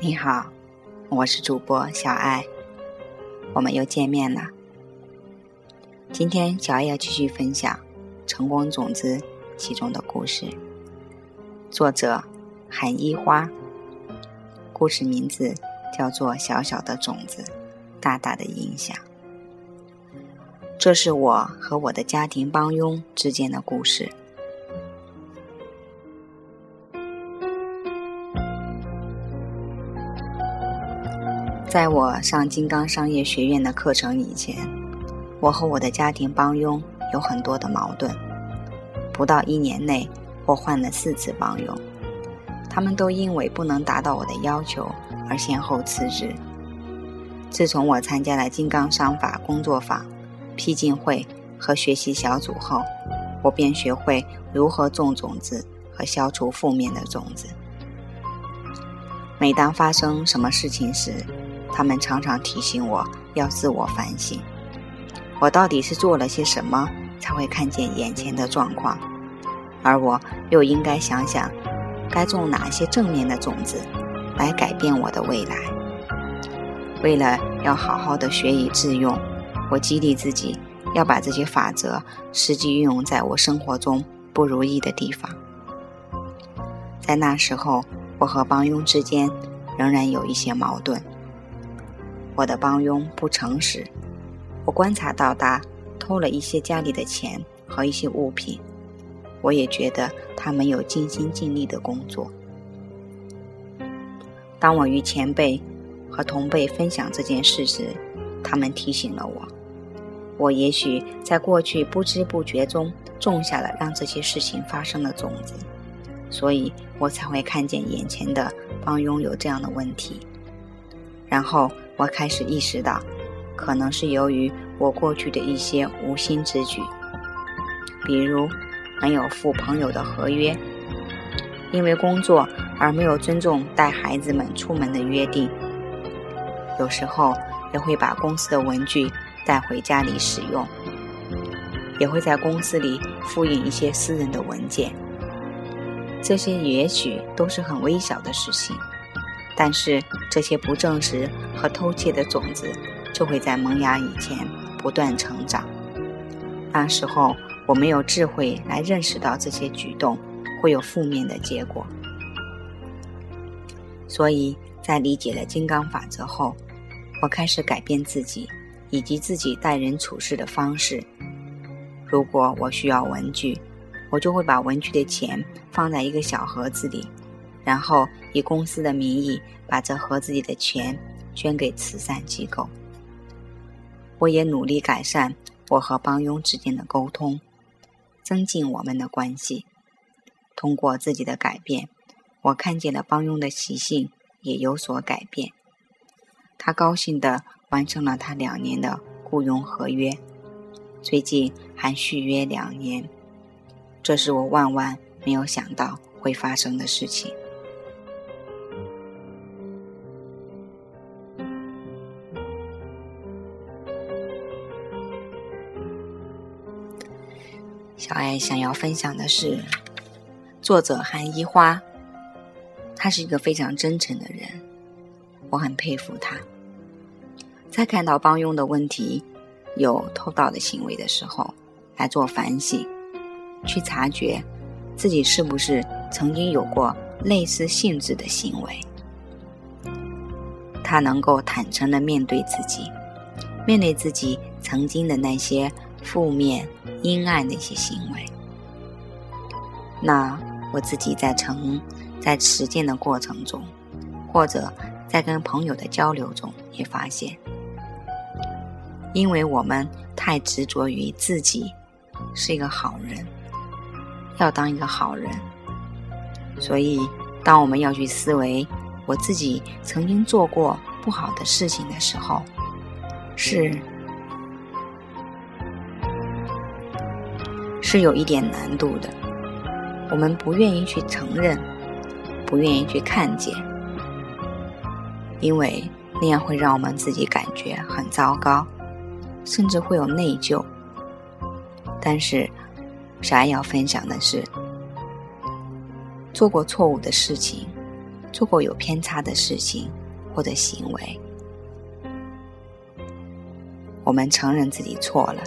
你好，我是主播小爱，我们又见面了。今天小爱要继续分享《成功种子》其中的故事，作者韩一花。故事名字叫做《小小的种子，大大的影响》。这是我和我的家庭帮佣之间的故事。在我上金刚商业学院的课程以前，我和我的家庭帮佣有很多的矛盾。不到一年内，我换了四次帮佣，他们都因为不能达到我的要求而先后辞职。自从我参加了金刚商法工作坊、批进会和学习小组后，我便学会如何种种子和消除负面的种子。每当发生什么事情时，他们常常提醒我要自我反省，我到底是做了些什么才会看见眼前的状况，而我又应该想想该种哪些正面的种子来改变我的未来。为了要好好的学以致用，我激励自己要把这些法则实际运用在我生活中不如意的地方。在那时候，我和帮佣之间仍然有一些矛盾。我的帮佣不诚实，我观察到他偷了一些家里的钱和一些物品，我也觉得他没有尽心尽力的工作。当我与前辈和同辈分享这件事时，他们提醒了我，我也许在过去不知不觉中种下了让这些事情发生的种子，所以我才会看见眼前的帮佣有这样的问题，然后。我开始意识到，可能是由于我过去的一些无心之举，比如没有付朋友的合约，因为工作而没有尊重带孩子们出门的约定，有时候也会把公司的文具带回家里使用，也会在公司里复印一些私人的文件，这些也许都是很微小的事情。但是这些不正直和偷窃的种子，就会在萌芽以前不断成长。那时候我没有智慧来认识到这些举动会有负面的结果，所以在理解了金刚法则后，我开始改变自己以及自己待人处事的方式。如果我需要文具，我就会把文具的钱放在一个小盒子里。然后以公司的名义把这盒子里的钱捐给慈善机构。我也努力改善我和帮佣之间的沟通，增进我们的关系。通过自己的改变，我看见了帮佣的习性也有所改变。他高兴地完成了他两年的雇佣合约，最近还续约两年。这是我万万没有想到会发生的事情。小爱想要分享的是，作者韩一花，他是一个非常真诚的人，我很佩服他。在看到帮佣的问题有偷盗的行为的时候，来做反省，去察觉自己是不是曾经有过类似性质的行为。他能够坦诚的面对自己，面对自己曾经的那些负面。阴暗的一些行为，那我自己在成在实践的过程中，或者在跟朋友的交流中，也发现，因为我们太执着于自己是一个好人，要当一个好人，所以当我们要去思维我自己曾经做过不好的事情的时候，是。是有一点难度的，我们不愿意去承认，不愿意去看见，因为那样会让我们自己感觉很糟糕，甚至会有内疚。但是，小爱要分享的是，做过错误的事情，做过有偏差的事情或者行为，我们承认自己错了，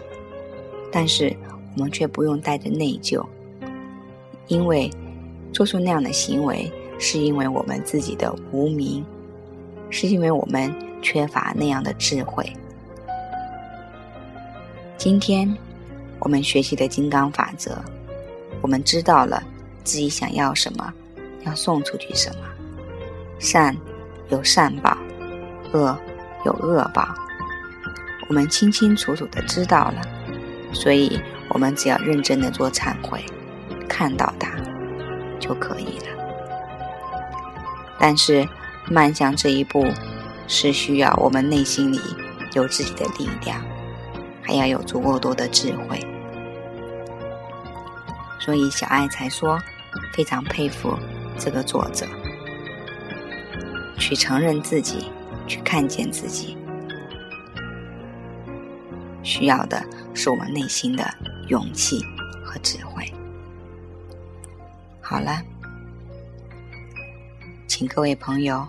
但是我们却不用带着内疚，因为做出那样的行为是因为我们自己的无名，是因为我们缺乏那样的智慧。今天我们学习的金刚法则，我们知道了自己想要什么，要送出去什么。善有善报，恶有恶报，我们清清楚楚的知道了，所以我们只要认真的做忏悔，看到它就可以了。但是迈向这一步，是需要我们内心里有自己的力量。还要有足够多的智慧，所以小爱才说非常佩服这个作者，去承认自己，去看见自己，需要的是我们内心的勇气和智慧。好了，请各位朋友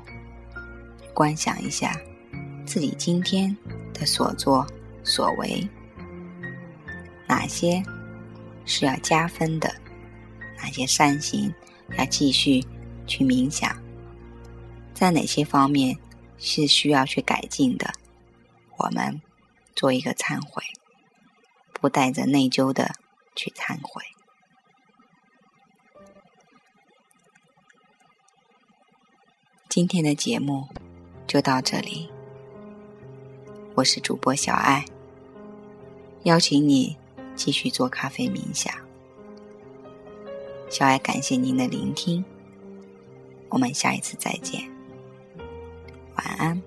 观想一下自己今天的所作。所为，哪些是要加分的？哪些善行要继续去冥想？在哪些方面是需要去改进的？我们做一个忏悔，不带着内疚的去忏悔。今天的节目就到这里，我是主播小爱。邀请你继续做咖啡冥想。小爱感谢您的聆听，我们下一次再见，晚安。